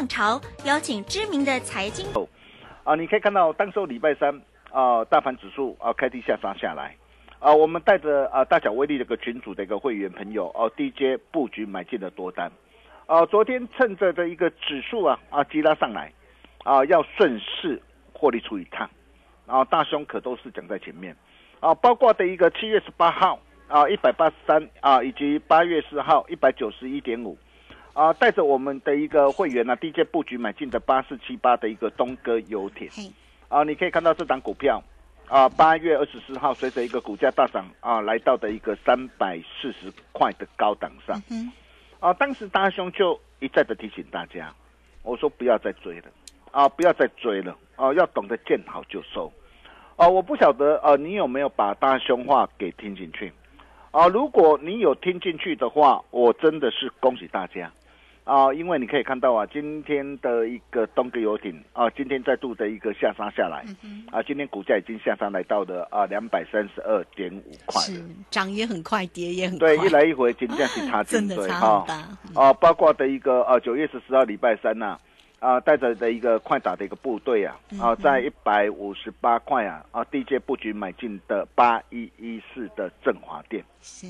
浪潮，邀请知名的财经。啊，你可以看到当时礼拜三啊，大盘指数啊开低下杀下来。啊，我们带着啊大小威力这个群组的一个会员朋友哦低阶布局买进了多单。啊，昨天趁着的一个指数啊啊急拉上来啊，要顺势获利出一趟。啊，大兄可都是讲在前面。啊，包括的一个七月十八号。啊，一百八十三啊，以及八月四号一百九十一点五，啊，带着我们的一个会员呢，低阶布局买进的八四七八的一个东哥游艇，啊，你可以看到这档股票，啊，八月二十四号随着一个股价大涨啊，来到的一个三百四十块的高档上，啊，当时大兄就一再的提醒大家，我说不要再追了，啊，不要再追了，啊，要懂得见好就收，啊，我不晓得呃，你有没有把大兄话给听进去？啊，如果你有听进去的话，我真的是恭喜大家，啊，因为你可以看到啊，今天的一个东哥游艇啊，今天再度的一个下杀下来，啊，今天股价已经下杀来到了啊两百三十二点五块，是涨也很快，跌也很快，对，一来一回，金价是 差真的差很大，啊，包括的一个啊九月十四号礼拜三呐。啊，带着的一个快打的一个部队啊，啊，在一百五十八块啊，啊，地界布局买进的八一一四的振华店，是，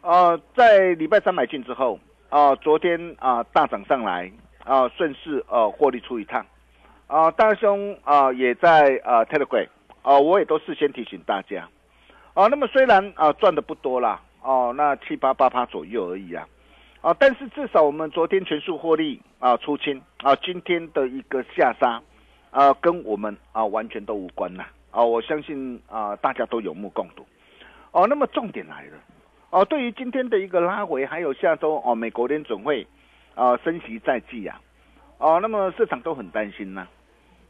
啊，在礼拜三买进之后，啊，昨天啊大涨上来，啊，顺势呃获利出一趟，啊，大兄啊也在啊 Telegram，啊，我也都事先提醒大家，啊，那么虽然啊赚的不多啦，哦，那七八八趴左右而已啊。啊，但是至少我们昨天全数获利啊出清啊，今天的一个下杀啊，跟我们啊完全都无关呐啊，我相信啊大家都有目共睹哦。那么重点来了哦，对于今天的一个拉回，还有下周哦美国联准会啊升息在即呀哦，那么市场都很担心呐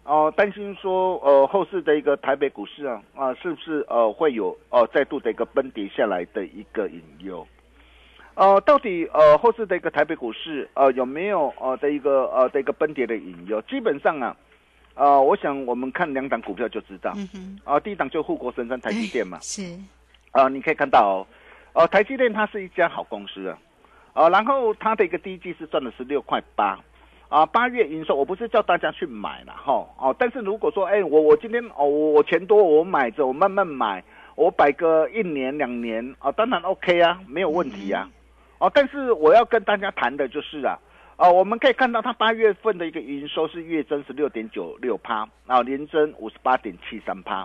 哦，担心说呃后市的一个台北股市啊啊是不是呃会有呃再度的一个崩跌下来的一个隐忧。呃，到底呃后市的一个台北股市呃有没有呃的一个呃的一个崩跌的隐忧？基本上啊，呃，我想我们看两档股票就知道。啊，第一档就护国神山台积电嘛。是。啊，你可以看到哦，呃，台积电它是一家好公司啊。啊，然后它的一个第一季是赚了十六块八。啊，八月营收我不是叫大家去买了哈。哦，但是如果说哎我我今天哦我钱多我买着我慢慢买我摆个一年两年啊，当然 OK 啊，没有问题啊。哦，但是我要跟大家谈的就是啊，啊，我们可以看到它八月份的一个营收是月增十六点九六趴，啊，年增五十八点七三趴，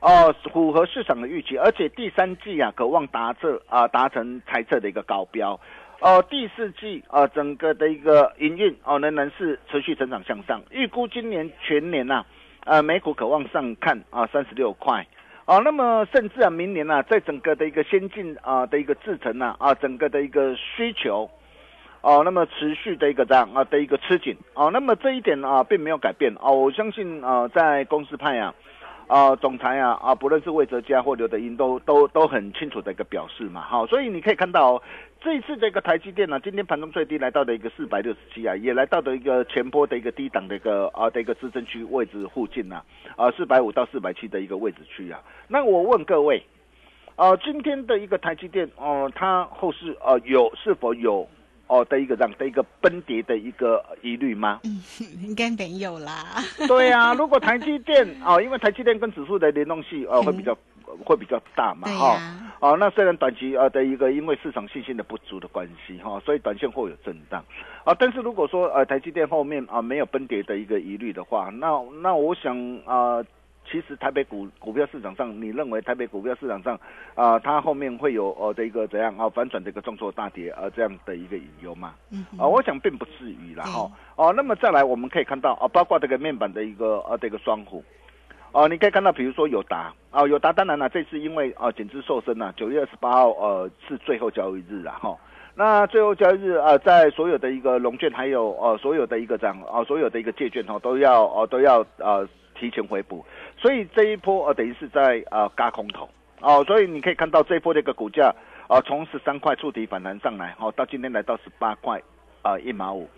哦，符合市场的预期，而且第三季啊，渴望达这啊达成猜测的一个高标，哦，第四季啊，整个的一个营运哦，仍然是持续成长向上，预估今年全年呐，呃，美股渴望上看啊三十六块。啊，那么甚至啊，明年呢，在整个的一个先进啊的一个制程呢，啊，整个的一个需求，哦，那么持续的一个这样啊的一个吃紧，啊，那么这一点啊并没有改变，啊，我相信啊，在公司派啊。啊，总裁啊，啊，不论是魏哲家或刘德英，都都都很清楚的一个表示嘛，好，所以你可以看到，这一次这个台积电呢，今天盘中最低来到的一个四百六十七啊，也来到的一个前波的一个低档的一个啊的一个支撑区位置附近呐，啊，四百五到四百七的一个位置区啊，那我问各位，啊，今天的一个台积电哦，它后市啊有是否有？哦的一个这样的一个崩跌的一个疑虑吗？应该没有啦。对啊，如果台积电哦，因为台积电跟指数的联动性呃会比较会比较大嘛哈。哦，那虽然短期啊的一个因为市场信心的不足的关系哈，所以短线会有震荡啊。但是如果说呃台积电后面啊没有崩跌的一个疑虑的话，那那我想啊。其实台北股股票市场上，你认为台北股票市场上，啊，它后面会有呃的一个怎样啊反转的一个重挫大跌啊这样的一个隐忧吗？嗯，啊，我想并不至于啦哈。哦，那么再来我们可以看到啊，包括这个面板的一个呃这个双虎，哦，你可以看到，比如说友达哦，友达当然了，这次因为啊减资瘦身呐，九月二十八号呃是最后交易日了哈。那最后交易日啊，在所有的一个龙券还有呃所有的一个这样啊所有的一个借券哈都要哦都要呃提前回补。所以这一波呃等于是在呃嘎空头哦，所以你可以看到这一波的一个股价啊，从十三块触底反弹上来，哦，到今天来到十八块啊一毛五，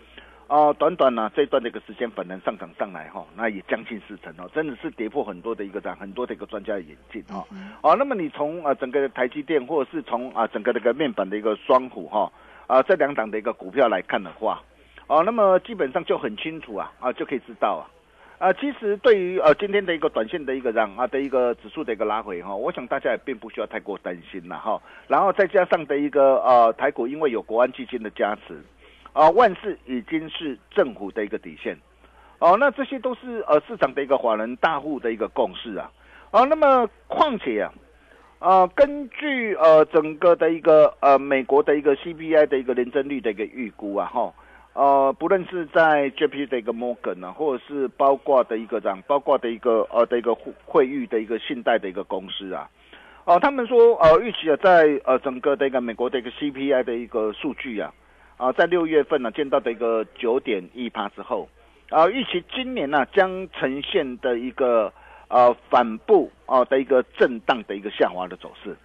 哦，短短呢这段的一个时间反弹上涨上来哈，那也将近四成哦，真的是跌破很多的一个涨，很多的一个专家的眼镜哈，哦，那么你从啊整个台积电或者是从啊整个这个面板的一个双虎哈啊这两档的一个股票来看的话。哦，那么基本上就很清楚啊，啊就可以知道啊，啊其实对于呃今天的一个短线的一个让啊的一个指数的一个拉回哈，我想大家也并不需要太过担心了哈。然后再加上的一个呃台股，因为有国安基金的加持，啊万事已经是政府的一个底线，哦那这些都是呃市场的一个华人大户的一个共识啊，哦那么况且啊。啊，根据呃整个的一个呃美国的一个 CPI 的一个年增率的一个预估啊，哈，呃，不论是在 JP 的一个 Morgan 啊，或者是包括的一个这样，包括的一个呃的一个汇率的一个信贷的一个公司啊，哦，他们说呃预期啊，在呃整个的一个美国的一个 CPI 的一个数据啊，啊，在六月份呢见到的一个九点一趴之后，啊，预期今年呢将呈现的一个。呃，反步啊的一个震荡的一个下滑的走势，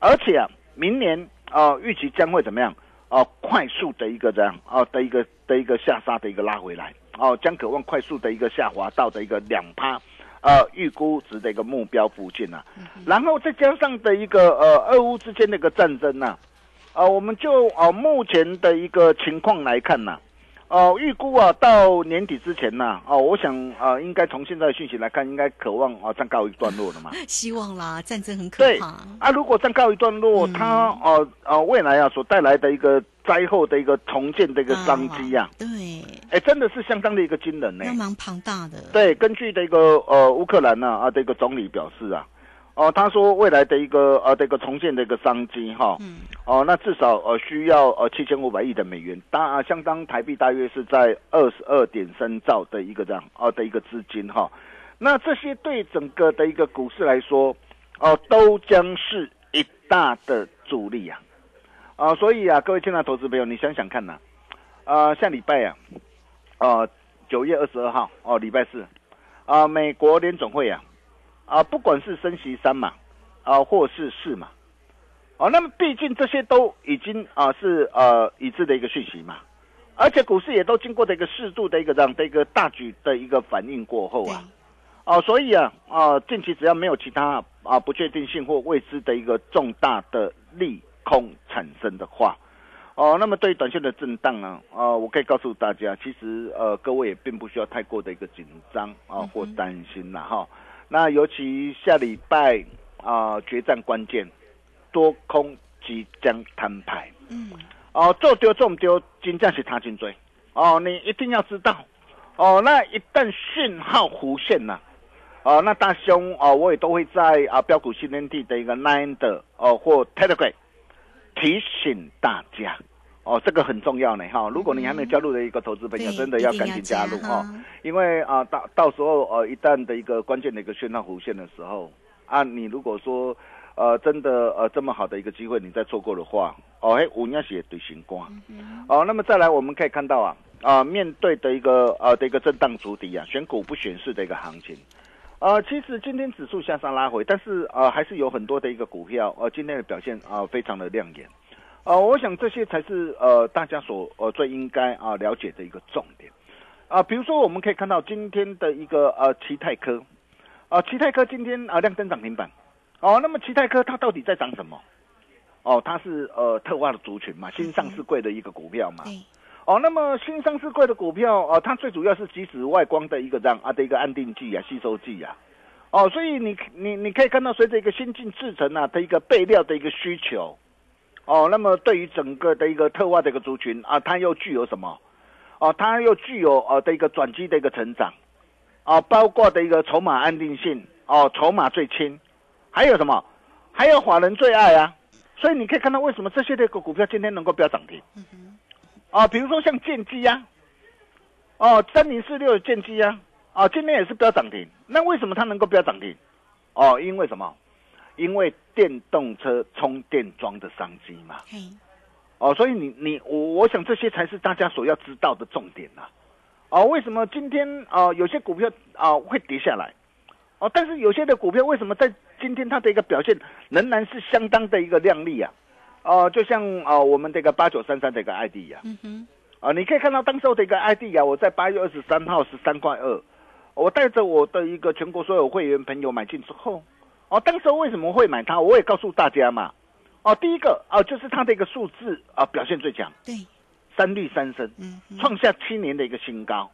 而且啊，明年啊预期将会怎么样？啊，快速的一个这样啊的一个的一个下杀的一个拉回来，哦，将渴望快速的一个下滑到的一个两趴，呃，预估值的一个目标附近啊，然后再加上的一个呃，俄乌之间的一个战争呢，啊，我们就啊目前的一个情况来看呐。哦，预估啊，到年底之前呢，哦，我想啊，应该从现在的讯息来看，应该渴望啊，暂告一段落了嘛。希望啦，战争很可怕。啊，如果暂告一段落，它哦哦，未来啊所带来的一个灾后的一个重建的一个商机呀，对，哎，真的是相当的一个惊人呢，蛮庞大的。对，根据的一个呃乌克兰呢啊的一个总理表示啊。哦，他说未来的一个呃的一个重建的一个商机哈，嗯，哦，那至少呃需要呃七千五百亿的美元，大相当台币大约是在二十二点三兆的一个这样哦的一个资金哈，那这些对整个的一个股市来说，哦都将是一大的助力啊，啊，所以啊，各位亲爱的投资朋友，你想想看呐，啊，下礼拜啊，啊九月二十二号哦礼拜四，啊美国联总会啊。啊，不管是升息三嘛，啊，或是四嘛，哦，那么毕竟这些都已经啊是呃一致的一个讯息嘛，而且股市也都经过的一个适度的一个这样的一个大局的一个反应过后啊，哦，所以啊啊，近期只要没有其他啊不确定性或未知的一个重大的利空产生的话，哦，那么对于短线的震荡呢，啊，我可以告诉大家，其实呃各位也并不需要太过的一个紧张啊或担心了哈。那尤其下礼拜啊，决战关键，多空即将摊牌。嗯，哦，做丢做丢，金价是他颈椎。哦，你一定要知道。哦，那一旦讯号弧线呐，哦，那大兄哦，我也都会在啊标股训练地的一个 Nine 的哦或 Telegram 提醒大家。哦，这个很重要呢，哈！如果你还没有加入的一个投资朋友，真的要赶紧加入哈，因为啊，到到时候呃，一旦的一个关键的一个讯号弧线的时候，啊，你如果说呃，真的呃这么好的一个机会你再错过的话，哦，嘿，五年血对行光，哦，那么再来我们可以看到啊，啊，面对的一个呃的一个震荡主底啊，选股不选市的一个行情，呃，其实今天指数向上拉回，但是呃还是有很多的一个股票呃今天的表现啊非常的亮眼。呃，我想这些才是呃大家所呃最应该啊了解的一个重点啊。比如说，我们可以看到今天的一个呃奇泰科，啊奇泰科今天啊亮灯涨停板，哦，那么奇泰科它到底在涨什么？哦，它是呃特化的族群嘛，新上市贵的一个股票嘛。哦，那么新上市贵的股票哦，它最主要是即时外光的一个这样啊的一个安定剂啊、吸收剂啊。哦，所以你你你可以看到，随着一个先进制程啊的一个备料的一个需求。哦，那么对于整个的一个特化的一个族群啊，它又具有什么？哦，它又具有呃的一个转机的一个成长，啊，包括的一个筹码安定性，哦，筹码最轻，还有什么？还有华人最爱啊，所以你可以看到为什么这些的个股票今天能够飙涨停？啊，比如说像建机呀，哦，三零四六的建机呀，啊，今天也是飙涨停，那为什么它能够飙涨停？哦，因为什么？因为电动车充电桩的商机嘛，哦，所以你你我我想这些才是大家所要知道的重点呐，哦，为什么今天啊有些股票啊会跌下来，哦，但是有些的股票为什么在今天它的一个表现仍然是相当的一个亮丽啊，哦，就像啊我们这个八九三三的一个 ID 呀，嗯哼，啊你可以看到当时候的一个 ID 呀，我在八月二十三号十三块二，我带着我的一个全国所有会员朋友买进之后。哦，当时为什么会买它？我也告诉大家嘛。哦，第一个哦，就是它的一个数字啊表现最强。对。三率三升，嗯，创下七年的一个新高，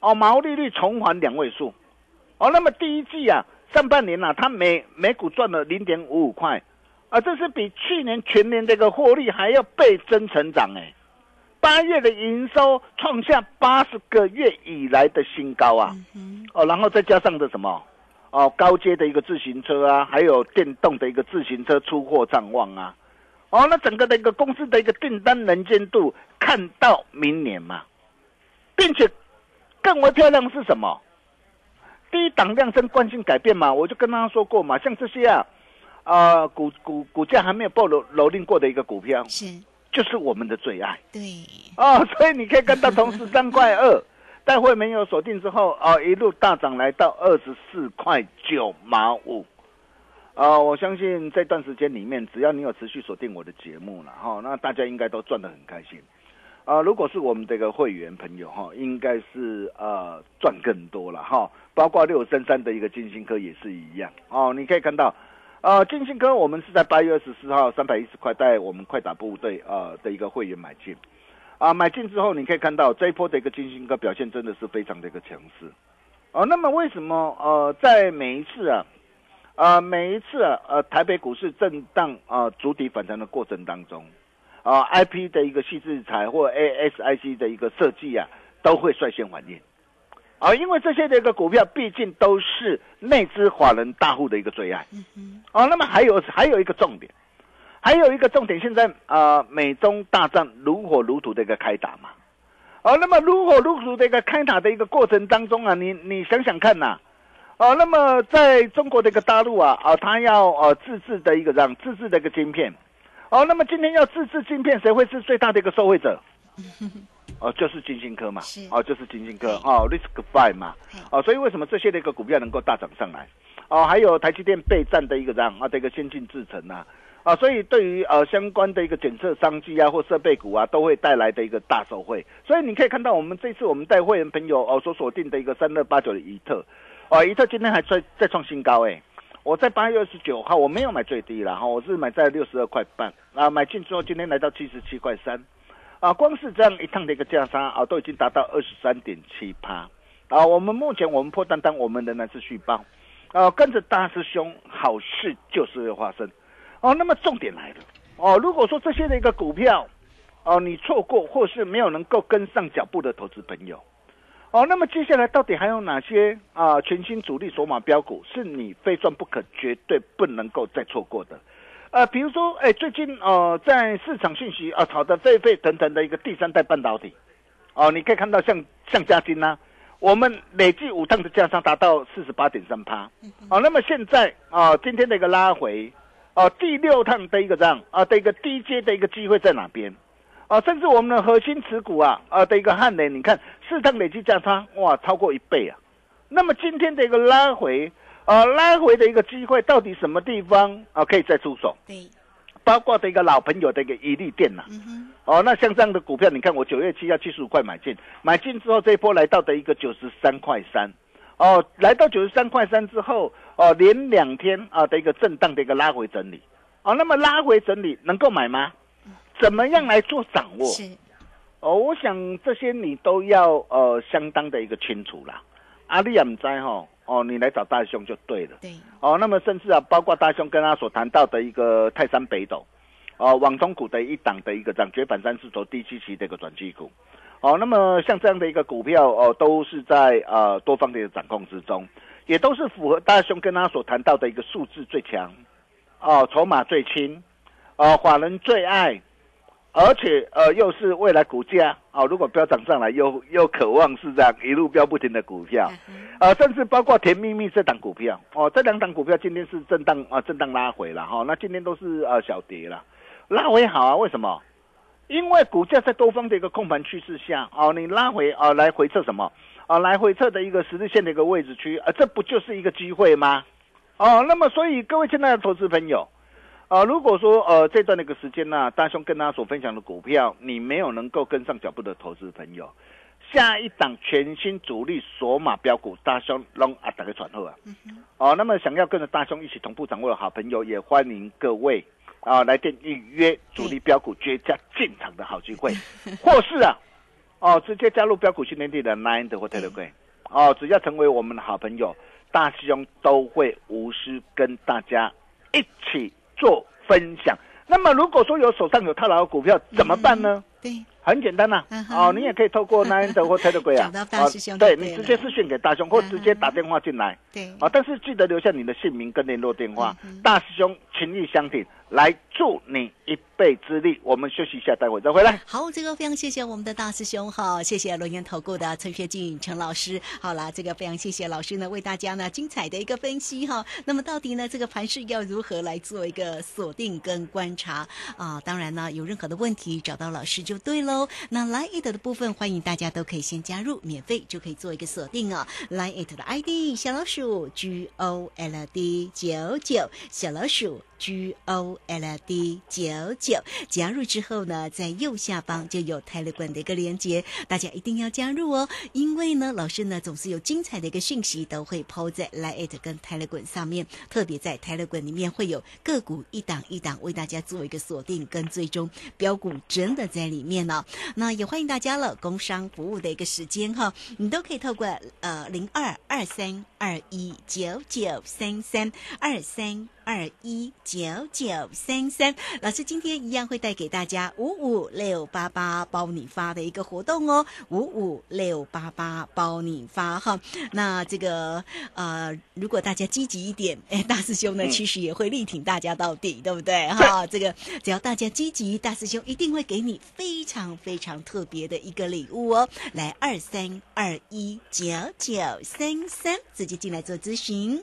哦，毛利率重返两位数，哦，那么第一季啊，上半年呢、它每每股赚了零点五五块，啊，这是比去年全年的一个获利还要倍增成长哎，八月的营收创下八十个月以来的新高啊，嗯，哦，然后再加上的什么？哦，高阶的一个自行车啊，还有电动的一个自行车出货畅旺啊，哦，那整个的一个公司的一个订单能见度看到明年嘛，并且更为漂亮是什么？第一档量增惯性改变嘛，我就跟大家说过嘛，像这些啊，呃，股股股价还没有爆楼蹂躏过的一个股票，是，就是我们的最爱。对，哦，所以你可以看到同时三块二，待会没有锁定之后，啊、一路大涨来到二十四块九毛五。啊，我相信这段时间里面，只要你有持续锁定我的节目了哈、那大家应该都赚得很开心。啊、如果是我们这个会员朋友哈、应该是呃赚更多了哈、包括六三三的一个金星科也是一样哦。你可以看到，呃，金星科我们是在八月二十四号三百一十块带我们快打部队呃的一个会员买进。啊，买进之后你可以看到这一波的一个金星哥表现真的是非常的一个强势，哦，那么为什么呃在每一次啊，呃每一次啊呃台北股市震荡啊主体反弹的过程当中，啊 I P 的一个细制裁或 A S I C 的一个设计啊都会率先反应，啊，因为这些的一个股票毕竟都是内资法人大户的一个最爱，嗯哼，哦，那么还有还有一个重点，还有一个重点，现在呃美中大战如火如荼的一个开打嘛，哦，那么如火如荼的一个开打的一个过程当中啊，你你想想看呐、哦，那么在中国的一个大陆啊，啊，它要呃自制的一个这样自制的一个晶片，哦，那么今天要自制晶片，谁会是最大的一个受惠者？哦，就是金星科嘛，哦，就是金星科。哦，Risk Five 嘛，哦，所以为什么这些的一个股票能够大涨上来？哦，还有台积电备战的一个这样啊的一个先进制程啊，啊，所以对于呃相关的一个检测商机啊或设备股啊，都会带来的一个大受惠。所以你可以看到，我们这次我们带会员朋友哦所锁定的一个三二八九的怡特，哦，怡特今天还在再创新高哎。我在八月二十九号我没有买最低了哈，我是买在六十二块半啊，买进之后今天来到七十七块三，啊，光是这样一趟的一个价差啊，都已经达到二十三点七趴啊。我们目前我们破单单，我们仍然是续报，啊，跟着大师兄，好事就是会发生哦。那么重点来了哦，如果说这些的一个股票哦，你错过或是没有能够跟上脚步的投资朋友。哦，那么接下来到底还有哪些啊、全新主力索马标股是你非赚不可、绝对不能够再错过的？呃，比如说，哎，最近呃，在市场信息啊炒得沸沸腾腾的一个第三代半导体，哦，你可以看到像像嘉金呐、我们累计五趟的价差达到四十八点三趴，哦，那么现在啊、今天的一个拉回，哦、第六趟的一个这样啊的一个低阶的一个机会在哪边？啊，甚至我们的核心持股啊，啊的一个汉雷，你看四趟累计价差哇超过一倍啊。那么今天的一个拉回，啊拉回的一个机会到底什么地方啊可以再出手？对，包括的一个老朋友的一个伊利电呐、嗯，哦，那像这样的股票，你看我九月七要七十五块买进，买进之后这一波来到的一个九十三块三，哦，来到九十三块三之后，哦，连两天啊的一个震荡的一个拉回整理，哦，那么拉回整理能够买吗？怎么样来做掌握？是，哦，我想这些你都要呃相当的一个清楚啦。阿里也唔知哈，哦，你来找大兄就对了。对，哦，那么甚至啊，包括大兄跟他所谈到的一个泰山北斗，哦，网通股的一档的一个涨绝板三四头第七期的一个转机股，哦，那么像这样的一个股票哦，都是在呃多方的一个掌控之中，也都是符合大兄跟他所谈到的一个数字最强，哦，筹码最轻，哦，法人最爱。而且呃，又是未来股价哦，如果飙涨上来，又又渴望是这样一路飙不停的股票，呃，甚至包括甜蜜蜜这档股票哦，这两档股票今天是震荡啊、震荡拉回了哈、那今天都是呃小跌了，拉回好啊，为什么？因为股价在多方的一个控盘趋势下哦，你拉回啊、来回测什么啊、来回测的一个十字线的一个位置区啊、这不就是一个机会吗？哦，那么所以各位亲爱的投资朋友。啊、如果说呃这段的一个时间呢、大兄跟大家所分享的股票，你没有能够跟上脚步的投资朋友，下一档全新主力索马标股，大兄龙啊打个传后啊，嗯，哦，那么想要跟着大兄一起同步掌握的好朋友，也欢迎各位啊来电预约主力标股绝佳进场的好机会，或是啊哦直接加入标股训练地的 Nine 或 Telegram 哦，只要成为我们的好朋友，大师兄都会无私跟大家一起做分享。那么如果说有手上有套牢的股票怎么办呢？对，很简单呐、嗯哼哦，你也可以透过 Nine 或 Telegram 啊找到大师兄哦对你直接私讯给大兄，或直接打电话进来。对，啊，但是记得留下你的姓名跟联络电话。嗯大师兄情义相挺，来助你一臂之力。我们休息一下，待会再回来。好，这个非常谢谢我们的大师兄哈，谢谢轮源投顾的陈学进陈老师。好啦，这个非常谢谢老师呢，为大家呢精彩的一个分析哈。那么到底呢这个盘势要如何来做一个锁定跟观察啊？当然呢，有任何的问题找到老师就对那 lie it 的部分，欢迎大家都可以先加入，免费就可以做一个锁定啊。Line It 的 ID 小老鼠 G O L D 九九，小老鼠 G O L D 九九。加入之后呢，在右下方就有 Telegram 的一个连接，大家一定要加入哦。因为呢，老师呢总是有精彩的一个讯息都会抛在 Line 跟 Telegram 上面，特别在 Telegram 里面会有个股一档一档为大家做一个锁定跟追踪，标股真的在里面呢、那也欢迎大家了，工商服务的一个时间哈，你都可以透过呃零二二三二一九九三三二三。二一九九三三，老师今天一样会带给大家五五六八八包你发的一个活动哦，五五六八八包你发哈。那这个呃，如果大家积极一点，哎，大师兄呢嗯其实也会力挺大家到底，对不对 哈？这个只要大家积极，大师兄一定会给你非常非常特别的一个礼物哦。来，二三二一九九三三，直接进来做咨询。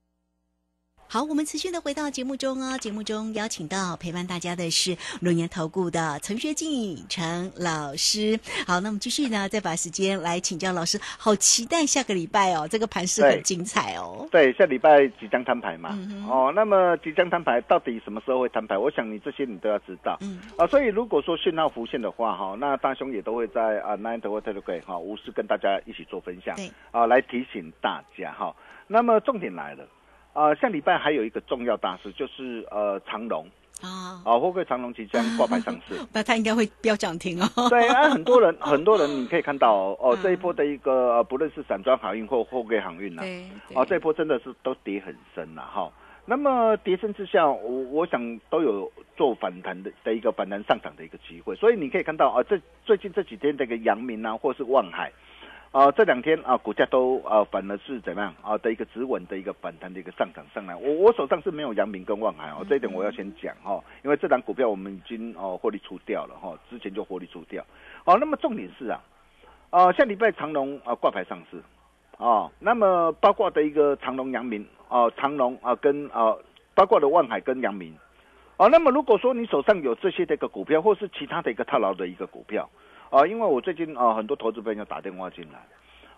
好，我们持续的回到节目中哦。节目中邀请到陪伴大家的是龙岩投顾的陈学进陈老师。好，那么继续呢，再把时间来请教老师。好期待下个礼拜哦，这个盘势很精彩哦。对，下礼拜即将摊牌嘛。嗯哦，那么即将摊牌，到底什么时候会摊牌？我想你这些你都要知道。嗯，啊，所以如果说讯号浮现的话，哈，那大兄也都会在啊 Nine 或 Telegram 哈，无私跟大家一起做分享，对，啊，来提醒大家哈。那么重点来了，啊，下礼拜还有一个重要大事，就是呃长隆啊，啊，货柜长隆即将挂牌上市？那它应该会飙涨停哦。对啊，很多人 很多人你可以看到哦，这一波的一个呃不论是散装航运或货柜航运呐、对，哦，这一波真的是都跌很深了哈。那么跌深之下，我我想都有做反弹的的一个反弹上涨的一个机会，所以你可以看到啊，这最近这几天这个阳明啊，或是望海。啊、这两天啊，股价都啊，反而是怎么样啊的一个止稳的一个反弹的一个上涨上来。我我手上是没有阳明跟望海哦，这一点我要先讲哈、因为这档股票我们已经哦获利出掉了哈、之前就获利出掉。哦，那么重点是啊，啊，下礼拜长隆啊挂牌上市，哦，那么包括的一个长隆、阳明哦，长隆啊跟啊包括的望海跟阳明，哦，那么如果说你手上有这些的一个股票，或是其他的一个套牢的一个股票，啊，因为我最近啊很多投资朋友打电话进来，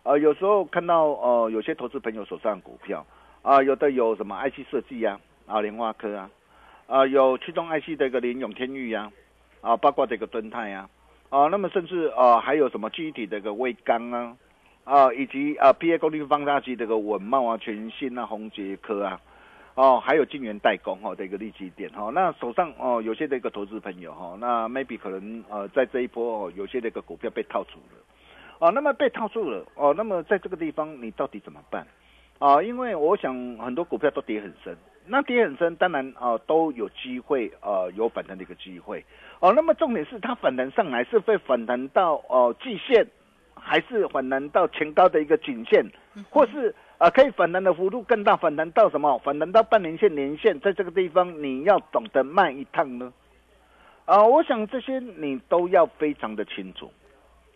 呃，有时候看到呃有些投资朋友手上股票啊，有的有什么 IC 设计啊，啊联发科啊，啊有驱动 IC 的一个联永天域呀、啊，包括这个敦泰呀、啊，那么甚至啊还有什么记忆体的一个微刚啊，啊以及啊 PA 功率放大器的一个稳茂啊、全新啊、宏杰科啊。哦，还有晶圆代工哈、哦、的一个利基点哈、哦，那手上哦有些的一个投资朋友哈、哦，那 maybe 可能呃在这一波哦有些的一个股票被套住了，哦，那么被套住了哦，那么在这个地方你到底怎么办？啊，因为我想很多股票都跌很深，那跌很深，当然啊都有机会呃有反弹的一个机会哦。那么重点是它反弹上来是会反弹到哦季线，还是反弹到前高的一个颈线，或是呃可以反弹的幅度更大，反弹到什么？反弹到半年线、年线，在这个地方你要懂得卖一趟呢？啊，我想这些你都要非常的清楚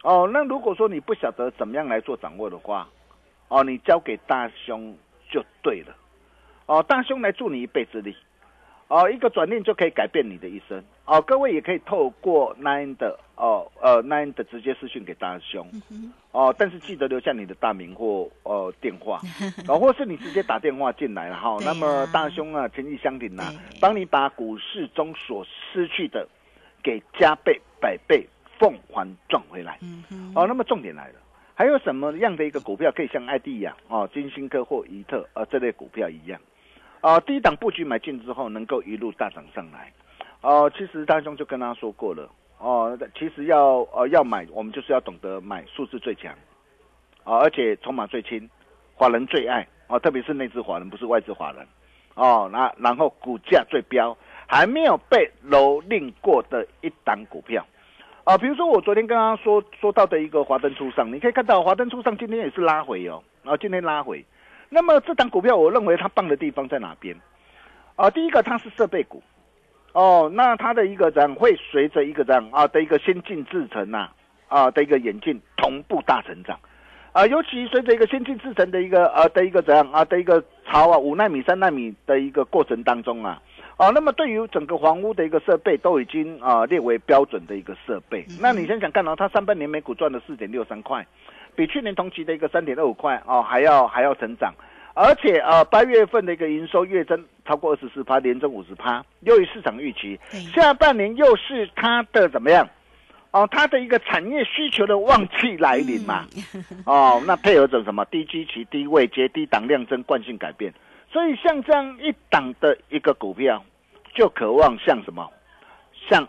哦。那如果说你不晓得怎么样来做掌握的话，哦，你交给大兄就对了，哦，大兄来助你一臂之力，哦，一个转念就可以改变你的一生，哦，各位也可以透过 Nine 的哦呃 Nine 的直接私讯给大兄，哦，但是记得留下你的大名或呃电话，哦，或是你直接打电话进来了哈，那么大兄啊，情义相挺呐，帮你把股市中所失去的给加倍百倍奉还赚回来，哦，那么重点来了。还有什么样的一个股票可以像艾迪亚哦、金星科或怡特呃这类股票一样，啊，低档布局买进之后能够一路大涨上来，哦，其实大兄就跟他说过了，哦，其实要呃要买，我们就是要懂得买数字最强，啊，而且筹码最轻，华人最爱哦，特别是内资华人不是外资华人，哦，那然后股价最标，还没有被蹂躏过的一档股票。啊，比如说我昨天刚刚说说到的一个华灯初上，你可以看到华灯初上今天也是拉回哦，然后今天拉回，那么这档股票我认为它棒的地方在哪边？啊，第一个它是设备股，哦，那它的一个样会随着一个样啊的一个先进制程呐啊的一个演进同步大成长，啊，尤其随着一个先进制程的一个呃的一个怎样啊的一个潮啊五纳米三纳米的一个过程当中啊。哦，那么对于整个房屋的一个设备都已经啊列为标准的一个设备，那你想想看哦，它上半年每股赚了四点六三块，比去年同期的一个三点二五块哦还要还要成长，而且呃八月份的一个营收月增超过二十四趴，连增五十趴，优于市场预期。下半年又是它的怎么样？哦，它的一个产业需求的旺季来临嘛？哦，那配合着什么低基期、低位接、低档量增惯性改变。所以像这样一档的一个股票，就渴望像什么，像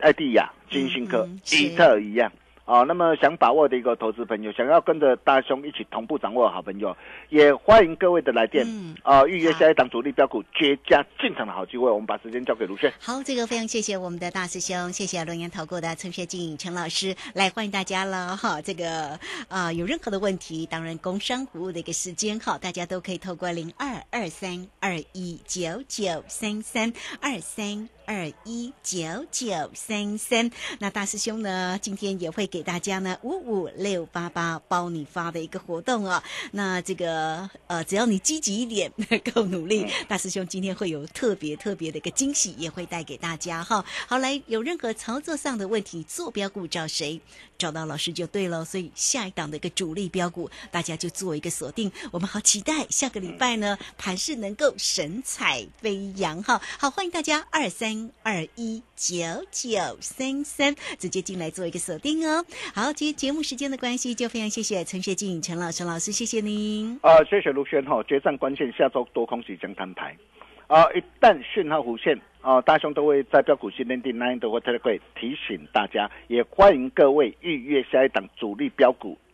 艾迪亚、金星科、伊特一样。啊，那么想把握的一个投资朋友，想要跟着大兄一起同步掌握的好朋友，也欢迎各位的来电啊，预约下一档主力标股绝佳进场的好机会。我们把时间交给卢轩。好，这个非常谢谢我们的大师兄，谢谢龙岩投顾的陈学进陈老师来欢迎大家了哈。这个啊，有任何的问题，当然工商服务的一个时间哈，大家都可以透过零二二三二一九九三三二三。二一九九三三，那大师兄呢？今天也会给大家呢五五六八八包你发的一个活动哦。那这个呃，只要你积极一点，够努力，大师兄今天会有特别特别的一个惊喜，也会带给大家哈。好，来有任何操作上的问题，坐标股找谁？找到老师就对了。所以下一档的一个主力标股，大家就做一个锁定。我们好期待下个礼拜呢，盘势能够神采飞扬哈。好，欢迎大家二三。二一九九三三，直接进来做一个锁定哦。好，今天节目时间的关系，就非常谢谢陈学静陈老师老师，谢谢您。啊，谢谢卢轩哈。决战关键，下周多空即将摊牌。啊，一旦讯号弧线，啊，大雄都会在标股训练营 Nine 的 Telegram 提醒大家，也欢迎各位预约下一档主力标股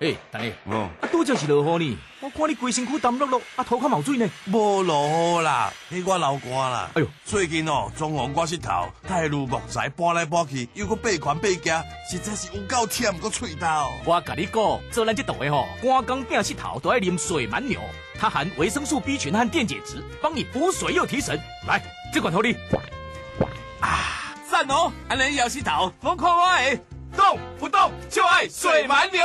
哎，大爷，哦，啊，拄则是落雨呢，我看你规身躯澹漉漉，啊，头壳冒水呢。无落雨啦，是我流汗啦。哎呦，最近哦，装潢我石头，太如木材搬来搬去，又搁背款背夹，实在是有够忝，搁脆头。我甲你讲，做咱这档的吼，赶工变石头都爱啉水蛮牛。它含维生素 B 群和电解质，帮你补水又提神。来，这款头你啊，赞哦！还能摇洗头，我看我诶，动不动就爱水蛮牛。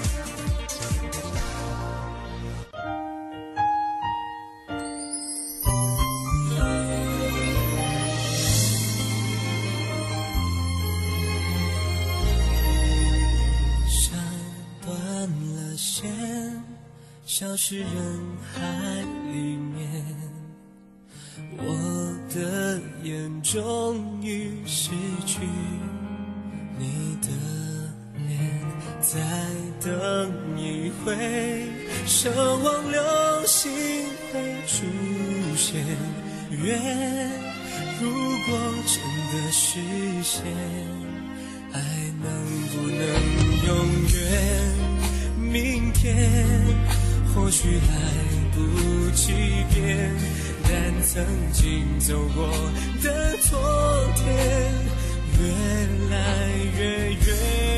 消失人海里面，我的眼终于失去你的脸，再等一回，奢望流星会出现。愿如果真的实现，爱能不能永远？明天。或许来不及变，但曾经走过的昨天，越来越远。